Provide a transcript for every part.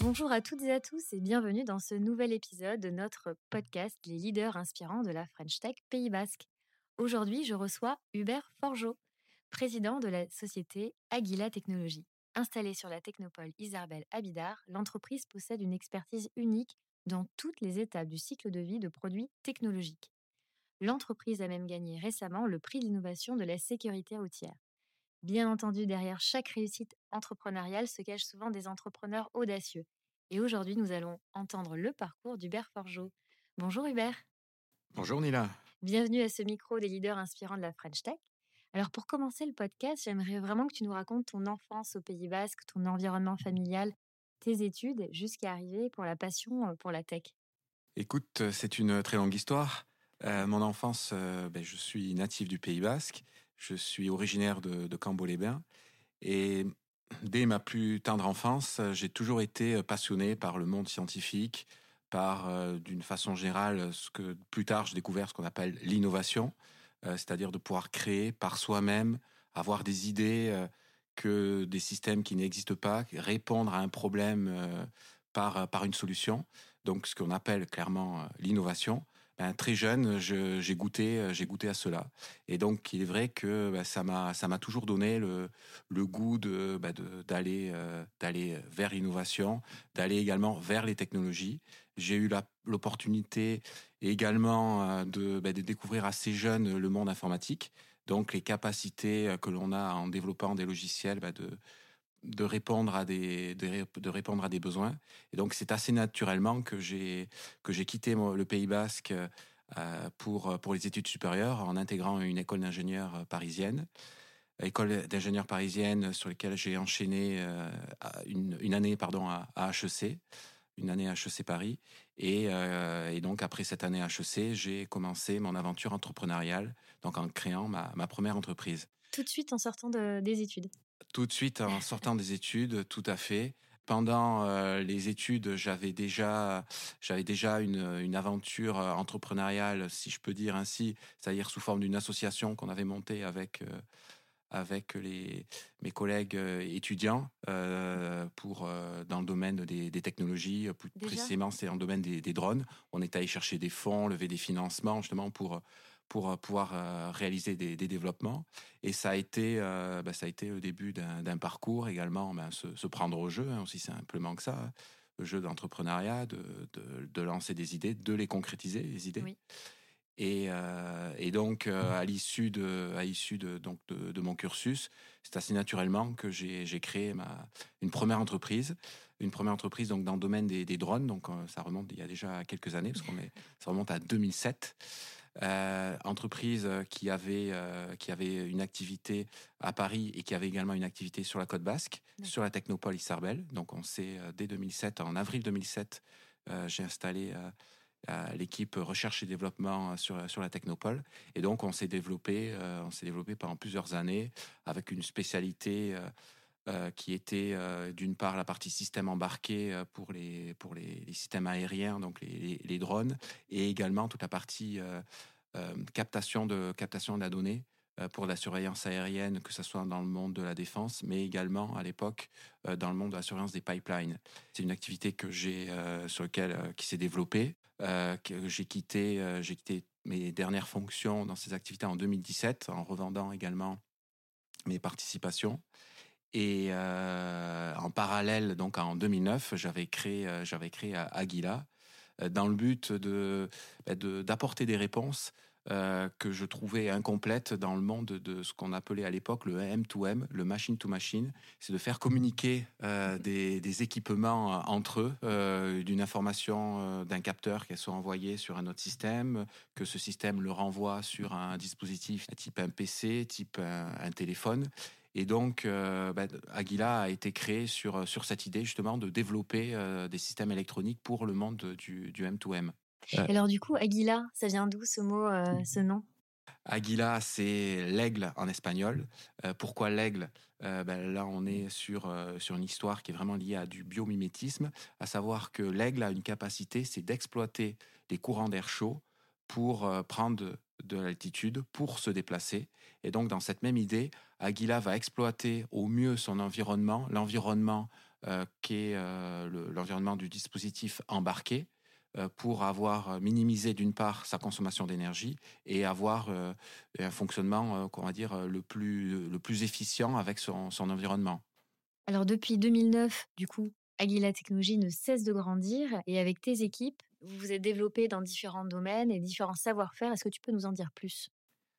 Bonjour à toutes et à tous et bienvenue dans ce nouvel épisode de notre podcast Les leaders inspirants de la French Tech Pays Basque. Aujourd'hui, je reçois Hubert Forgeau, président de la société Aguila Technologies. Installée sur la technopole Isabelle Abidar, l'entreprise possède une expertise unique dans toutes les étapes du cycle de vie de produits technologiques. L'entreprise a même gagné récemment le prix d'innovation de la sécurité routière. Bien entendu, derrière chaque réussite entrepreneuriale se cachent souvent des entrepreneurs audacieux. Et aujourd'hui, nous allons entendre le parcours d'Hubert Forgeau. Bonjour Hubert. Bonjour Nila. Bienvenue à ce micro des leaders inspirants de la French Tech. Alors pour commencer le podcast, j'aimerais vraiment que tu nous racontes ton enfance au Pays Basque, ton environnement familial, tes études, jusqu'à arriver pour la passion euh, pour la tech. Écoute, euh, c'est une très longue histoire. Euh, mon enfance, ben, je suis natif du Pays Basque, je suis originaire de, de Cambo-les-Bains et dès ma plus tendre enfance, j'ai toujours été passionné par le monde scientifique, par d'une façon générale ce que plus tard j'ai découvert ce qu'on appelle l'innovation. Euh, c'est-à-dire de pouvoir créer par soi-même, avoir des idées euh, que des systèmes qui n'existent pas, répondre à un problème euh, par, par une solution. Donc ce qu'on appelle clairement l'innovation. Ben, très jeune, j'ai goûté, j'ai goûté à cela. Et donc, il est vrai que ben, ça m'a, ça m'a toujours donné le, goût de, ben, d'aller, d'aller vers l'innovation, d'aller également vers les technologies. J'ai eu l'opportunité également euh, de, de découvrir assez jeune le monde informatique, donc les capacités euh, que l'on a en développant des logiciels de de répondre à des de, répondre à des besoins et donc c'est assez naturellement que j'ai que j'ai quitté le Pays Basque euh, pour pour les études supérieures en intégrant une école d'ingénieurs parisienne école d'ingénieurs parisienne sur laquelle j'ai enchaîné une, une année pardon à, à HEC une année HEC Paris. Et, euh, et, donc, après cette année HEC, j'ai commencé mon aventure entrepreneuriale, donc en créant ma, ma première entreprise. Tout de suite en sortant de, des études? Tout de suite en sortant des études, tout à fait. Pendant euh, les études, j'avais déjà, j'avais déjà une, une aventure entrepreneuriale, si je peux dire ainsi, c'est-à-dire sous forme d'une association qu'on avait montée avec euh, avec les, mes collègues euh, étudiants euh, pour euh, dans le domaine des, des technologies. Plus précisément, c'est dans le domaine des, des, drones. On est allé chercher des fonds, lever des financements justement pour pour pouvoir réaliser des, des, développements. Et ça a été bah, ça a été le début d'un parcours également, ben, se, se, prendre au jeu hein, aussi simplement que ça. Le jeu d'entrepreneuriat, de, de, de, lancer des idées, de les concrétiser, les idées. Oui. Et, euh, et donc euh, à l'issue de à l'issue de donc de, de, mon cursus, c'est assez naturellement que j'ai j'ai créé ma une première entreprise, une première entreprise donc dans le domaine des, des drones. Donc euh, ça remonte il y a déjà quelques années parce qu'on est ça remonte à 2007. Euh, entreprise qui avait euh, qui avait une activité à Paris et qui avait également une activité sur la côte basque, sur la technopole Isarbel. Donc on s'est dès 2007 en avril 2007, j'ai installé l'équipe recherche et développement sur sur la Technopole. Et donc on s'est développé, euh, on s'est développé pendant plusieurs années avec une spécialité. Euh, euh, qui était d'une part la partie système embarqué pour les pour les, systèmes aériens donc les, drones et également toute la partie captation de captation de la donnée pour la surveillance aérienne, que ce soit dans le monde de la défense, mais également à l'époque dans le monde de la surveillance des pipelines. C'est une activité que j'ai sur lequel qui s'est développée euh, que j'ai quitté, euh, j'ai quitté mes dernières fonctions dans ces activités en 2017 en revendant également mes participations. Et euh, en parallèle, donc en 2009, j'avais créé, euh, j'avais créé Aguila dans le but bah, d'apporter des réponses euh, que je trouvais incomplète dans le monde de ce qu'on appelait à l'époque le M2M, le machine to machine. C'est de faire communiquer euh, des, équipements entre eux, d'une information d'un capteur qui soit envoyée sur un autre système, que ce système le renvoie sur un dispositif type un PC, type un, téléphone. Et donc, bah, Aguila a été créé sur, sur cette idée justement de développer des systèmes électroniques pour le monde du, du M2M. Alors du coup, Aguila, ça vient d'où ce mot, euh, ce nom? Aguila, c'est l'aigle en espagnol. Euh, pourquoi l'aigle? Euh, ben Là, on est sur, sur une histoire qui est vraiment liée à du biomimétisme, à savoir que l'aigle a une capacité, c'est d'exploiter les courants d'air chaud pour prendre de l'altitude, pour se déplacer. Et donc, dans cette même idée, Aguila va exploiter au mieux son environnement, l'environnement qui est l'environnement du dispositif embarqué, euh, pour avoir euh, minimisé d'une part sa consommation d'énergie et avoir euh, un fonctionnement, qu'on va dire, le plus, le plus efficient avec son, son environnement. Alors depuis 2009, du coup, Aguila Technologies ne cesse de grandir et avec tes équipes, vous vous êtes développé dans différents domaines et différents savoir-faire. Est-ce que tu peux nous en dire plus?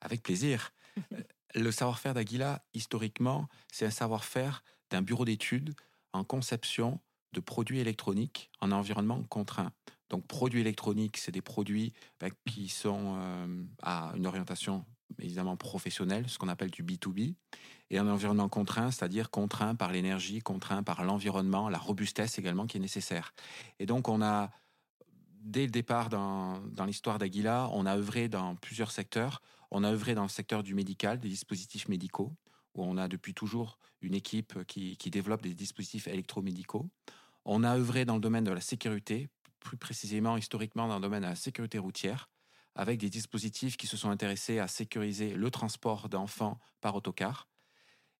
Avec plaisir. le savoir-faire d'Aguila, historiquement, c'est un savoir-faire d'un bureau d'études en conception de produits électroniques en environnement contraint. Donc, produits électroniques, c'est des produits bah, qui sont euh, à une orientation évidemment professionnelle, ce qu'on appelle du B2B, et un environnement contraint, c'est-à-dire contraint par l'énergie, contraint par l'environnement, la robustesse également qui est nécessaire. Et donc, on a, dès le départ dans, dans l'histoire d'Aguila, on a œuvré dans plusieurs secteurs. On a œuvré dans le secteur du médical, des dispositifs médicaux, où on a depuis toujours une équipe qui, développe des dispositifs électromédicaux. On a œuvré dans le domaine de la sécurité, plus précisément historiquement dans le domaine de la sécurité routière, avec des dispositifs qui se sont intéressés à sécuriser le transport d'enfants par autocar.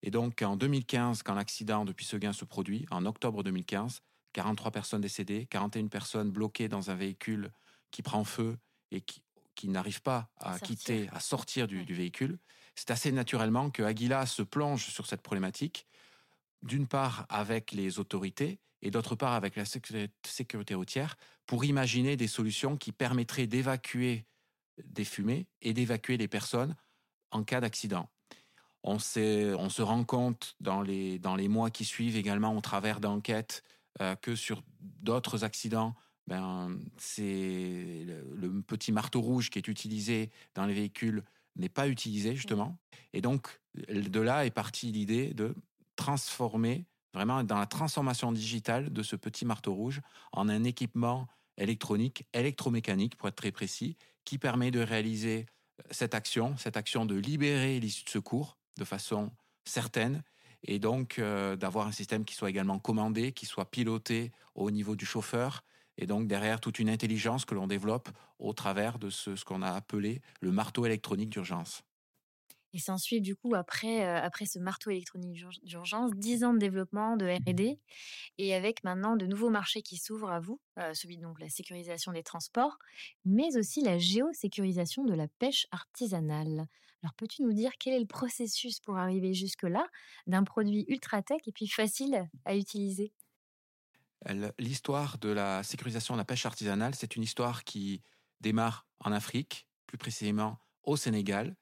Et donc en 2015, quand l'accident de Puisseguin se produit, en octobre 2015, 43 personnes décédées, 41 personnes bloquées dans un véhicule qui prend feu et qui, qui n'arrive pas à, quitter, à sortir du, du véhicule. C'est assez naturellement que Aguila se plonge sur cette problématique, d'une part avec les autorités et d'autre part avec la sécurité routière pour imaginer des solutions qui permettraient d'évacuer des fumées et d'évacuer les personnes en cas d'accident. On, on, se rend compte dans les, dans les mois qui suivent également au travers d'enquêtes euh, que sur d'autres accidents, ben, c'est le, petit marteau rouge qui est utilisé dans les véhicules n'est pas utilisé justement. Et donc de là est partie l'idée de transformer vraiment dans la transformation digitale de ce petit marteau rouge en un équipement électronique, électromécanique pour être très précis, qui permet de réaliser euh, cette action, cette action de libérer l'issue de secours de façon certaine et donc euh, d'avoir un système qui soit également commandé, qui soit piloté au niveau du chauffeur et donc derrière toute une intelligence que l'on développe au travers de ce, qu'on a appelé le marteau électronique d'urgence. Et s'ensuit du coup après, euh, après ce marteau électronique d'urgence, 10 ans de développement de R&D et avec maintenant de nouveaux marchés qui s'ouvrent à vous, euh, celui donc la sécurisation des transports, mais aussi la géosécurisation de la pêche artisanale. Alors peux-tu nous dire quel est le processus pour arriver jusque-là d'un produit ultra tech et puis facile à utiliser? L'histoire de la sécurisation de la pêche artisanale, c'est une histoire qui démarre en Afrique, plus précisément au Sénégal,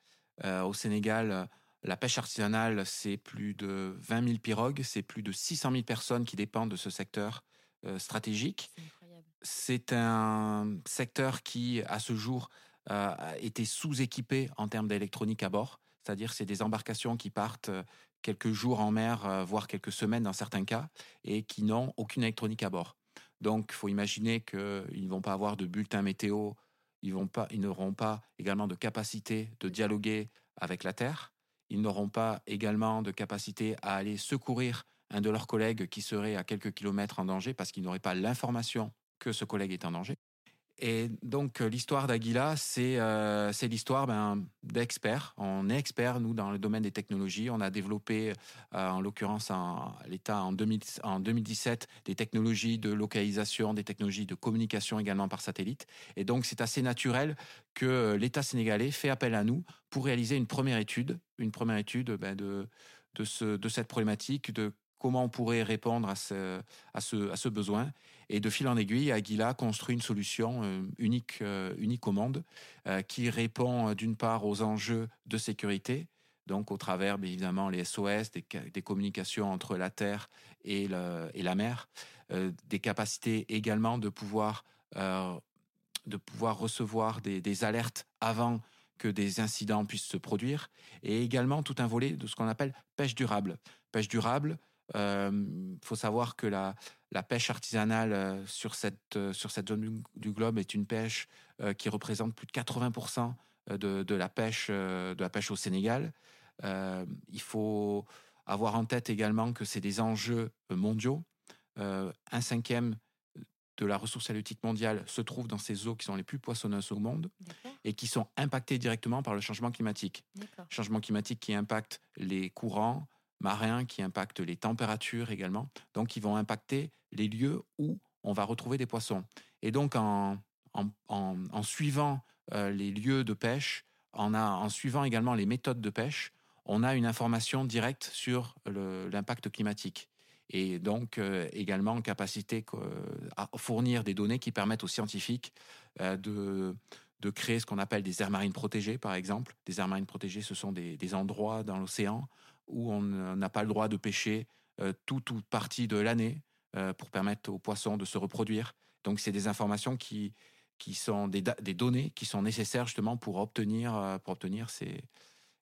euh, au Sénégal, la pêche artisanale, c'est plus de 20 000 pirogues, c'est plus de 600 000 personnes qui dépendent de ce secteur euh, stratégique. C'est un secteur qui, à ce jour, euh, était sous-équipé en termes d'électronique à bord. C'est-à-dire, c'est des embarcations qui partent quelques jours en mer, voire quelques semaines dans certains cas, et qui n'ont aucune électronique à bord. Donc, il faut imaginer qu'ils ne vont pas avoir de bulletin météo ils pas, ils n'auront pas également de capacité de dialoguer avec la Terre. Ils n'auront pas également de capacité à aller secourir un de leurs collègues qui serait à quelques kilomètres en danger parce qu'ils n'auraient pas l'information que ce collègue est en danger. Et donc euh, l'histoire d'Aguila, c'est euh, l'histoire ben, d'experts. On est experts, nous, dans le domaine des technologies. On a développé, euh, en l'occurrence, l'État en, 2017, des technologies de localisation, des technologies de communication également par satellite. Et donc c'est assez naturel que l'État sénégalais fait appel à nous pour réaliser une première étude, une première étude ben, de, de, ce, de cette problématique, comment on pourrait répondre à ce, à ce, à ce besoin. Et de fil en aiguille, Aguila construit une solution euh, unique, euh, unique au monde qui répond d'une part aux enjeux de sécurité, donc au travers évidemment les SOS, des, communications entre la terre et, et la mer, des capacités également de pouvoir, de pouvoir recevoir des, des alertes avant que des incidents puissent se produire, et également tout un volet de ce qu'on appelle pêche durable. Pêche durable, euh, faut savoir que la, la pêche artisanale sur cette, sur cette zone du, globe est une pêche qui représente plus de 80% de, de, la pêche, de la pêche au Sénégal. il faut avoir en tête également que c'est des enjeux mondiaux. un cinquième de la ressource halieutique mondiale se trouve dans ces eaux qui sont les plus poissonneuses au monde et qui sont impactées directement par le changement climatique. Changement climatique qui impacte les courants marins, qui impacte les températures également, donc qui vont impacter les lieux où on va retrouver des poissons. Et donc en, en, suivant euh, les lieux de pêche, en, a, en suivant également les méthodes de pêche, on a une information directe sur l'impact climatique et donc euh, également en capacité à fournir des données qui permettent aux scientifiques euh, de, de créer ce qu'on appelle des aires marines protégées, par exemple. Des aires marines protégées, ce sont des, des endroits dans l'océan où on n'a pas le droit de pêcher euh, toute ou partie de l'année pour permettre aux poissons de se reproduire. Donc c'est des informations qui, qui sont des, des, données qui sont nécessaires justement pour obtenir, pour obtenir ces,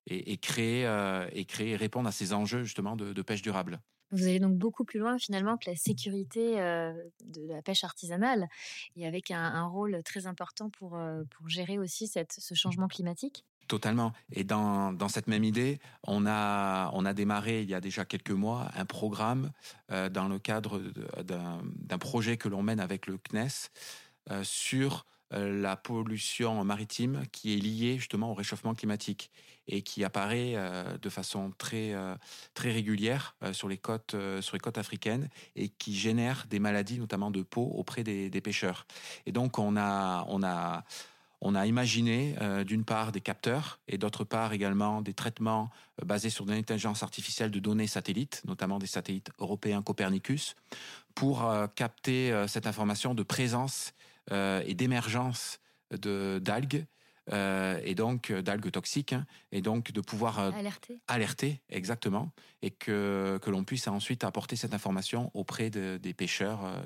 et, et créer, et répondre à ces enjeux justement de, de pêche durable. Vous allez donc beaucoup plus loin finalement que la sécurité de la pêche artisanale et avec un, rôle très important pour, pour gérer aussi cette, ce changement climatique. Totalement. Et dans, dans, cette même idée, on a, on a démarré il y a déjà quelques mois un programme dans le cadre d'un projet que l'on mène avec le CNES sur euh, la pollution maritime qui est liée justement au réchauffement climatique et qui apparaît euh, de façon très euh, très régulière sur les côtes sur les côtes africaines et qui génère des maladies notamment de peau auprès des, des pêcheurs. Et donc on a on a on a imaginé d'une part des capteurs et d'autre part également des traitements basés sur de l'intelligence artificielle de données satellites, notamment des satellites européens Copernicus, pour capter cette information de présence euh, et d'émergence de d'algues euh, et donc euh, d'algues toxiques hein, et donc de pouvoir alerter. alerter exactement et que que l'on puisse ensuite apporter cette information auprès de, des pêcheurs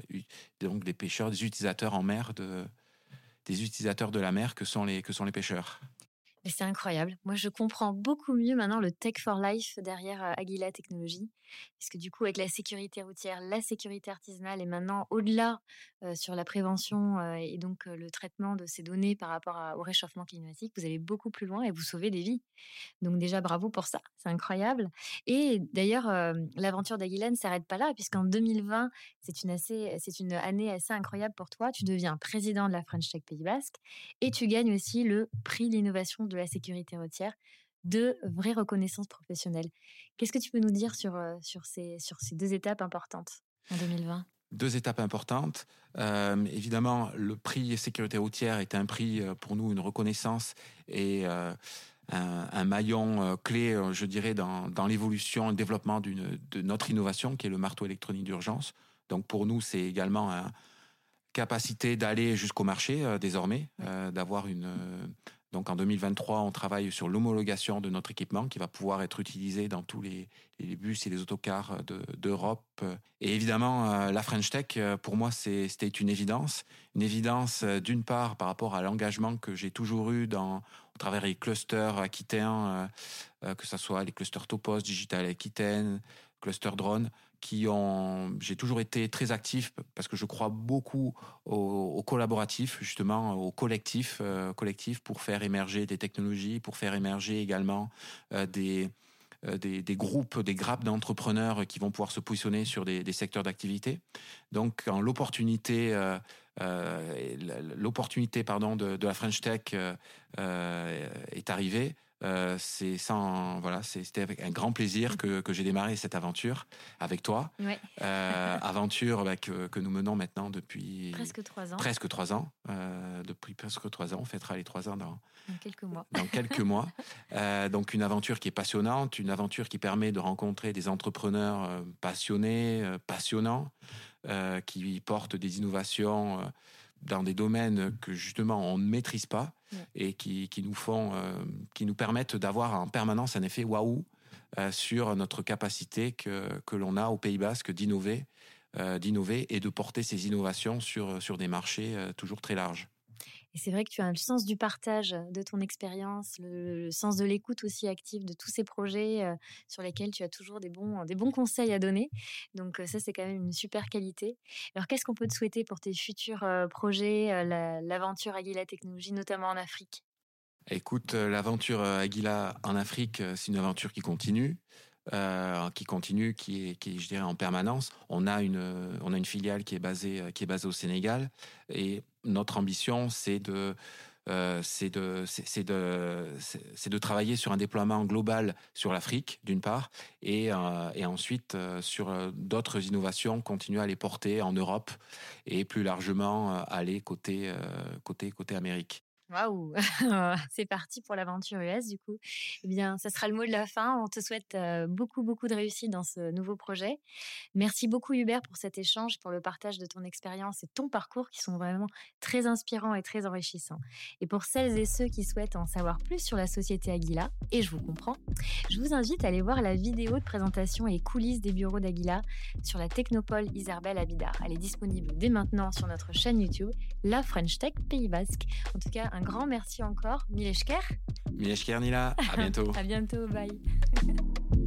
donc des pêcheurs des utilisateurs en mer de des utilisateurs de la mer que sont les que sont les pêcheurs c'est incroyable. Moi, je comprends beaucoup mieux maintenant le Tech for Life derrière euh, Aguila Technologies. Parce que du coup, avec la sécurité routière, la sécurité artisanale et maintenant au-delà euh, sur la prévention euh, et donc le traitement de ces données par rapport au réchauffement climatique, vous allez beaucoup plus loin et vous sauvez des vies. Donc déjà, bravo pour ça. C'est incroyable. Et d'ailleurs, l'aventure d'Aguila ne s'arrête pas là, puisqu'en 2020, c'est une, assez, c'est une année assez incroyable pour toi. Tu deviens président de la French Tech Pays Basque et tu gagnes aussi le prix d'innovation de la sécurité routière, de vraies reconnaissances professionnelles. Qu'est-ce que tu peux nous dire sur, euh, sur, ces, sur ces deux étapes importantes en 2020 deux étapes importantes. Euh, évidemment, le prix sécurité routière est un prix euh, pour nous, une reconnaissance et un, maillon clé, je dirais, dans, dans l'évolution et le développement de notre innovation, qui est le marteau électronique d'urgence. Donc pour nous, c'est également une capacité d'aller jusqu'au marché désormais, d'avoir une donc en 2023, on travaille sur l'homologation de notre équipement qui va pouvoir être utilisé dans tous les, bus et les autocars d'Europe. et évidemment, euh, la French Tech, euh, pour moi, c'était une évidence. Une évidence euh, d'une part par rapport à l'engagement que j'ai toujours eu dans, au travers des clusters aquitains, que ce soit les clusters Topos, Digital Aquitaine, cluster drone, qui ont, j'ai toujours été très actif parce que je crois beaucoup au, collaboratif, justement, au collectif, euh, collectif pour faire émerger des technologies, pour faire émerger également euh, des, euh, des, des, groupes, des grappes d'entrepreneurs qui vont pouvoir se positionner sur des, secteurs d'activité. Donc, quand l'opportunité, l'opportunité pardon de, la French Tech est arrivée, Euh, c'est sans voilà, c'était avec un grand plaisir que, que j'ai démarré cette aventure avec toi. Euh, aventure bah, que, que, nous menons maintenant depuis presque trois ans. Presque trois ans. Euh, depuis presque trois ans, on fêtera les trois ans dans, dans quelques mois. Dans quelques mois. donc une aventure qui est passionnante, une aventure qui permet de rencontrer des entrepreneurs passionnés, passionnants, qui portent des innovations dans des domaines que justement on ne maîtrise pas et qui, qui, nous font, euh, qui nous permettent d'avoir en permanence un effet waouh euh, sur notre capacité que, que l'on a au Pays Basque d'innover, euh, d'innover et de porter ces innovations sur, sur des marchés toujours très larges. Et c'est vrai que tu as le sens du partage de ton expérience, le, sens de l'écoute aussi active de tous ces projets sur lesquels tu as toujours des bons, des bons conseils à donner. Donc ça, c'est quand même une super qualité. Alors qu'est-ce qu'on peut te souhaiter pour tes futurs projets, l'aventure Aguila Technologie, notamment en Afrique? Écoute, l'aventure Aguila en Afrique, c'est une aventure qui continue. Qui continue, qui est, qui je dirais, en permanence. On a une, on a une filiale qui est basée, qui est basée au Sénégal, et notre ambition, c'est de euh, c'est de, c'est de, c'est de travailler sur un déploiement global sur l'Afrique, d'une part, et, euh, et ensuite euh, sur d'autres innovations, continuer à les porter en Europe et plus largement aller côté, côté, côté Amérique. Waouh, c'est parti pour l'aventure US du coup. Eh bien, ça sera le mot de la fin. On te souhaite beaucoup beaucoup de réussite dans ce nouveau projet. Merci beaucoup Hubert pour cet échange, pour le partage de ton expérience et ton parcours qui sont vraiment très inspirants et très enrichissants. Et pour celles et ceux qui souhaitent en savoir plus sur la société Aguila, et je vous comprends, je vous invite à aller voir la vidéo de présentation et coulisses des bureaux d'Aguila sur la Technopole Isarbel à Bidar. Elle est disponible dès maintenant sur notre chaîne YouTube, La French Tech Pays Basque. En tout cas, un grand merci encore. Mileshker. Mileshker, Nila. À bientôt. à bientôt. Bye.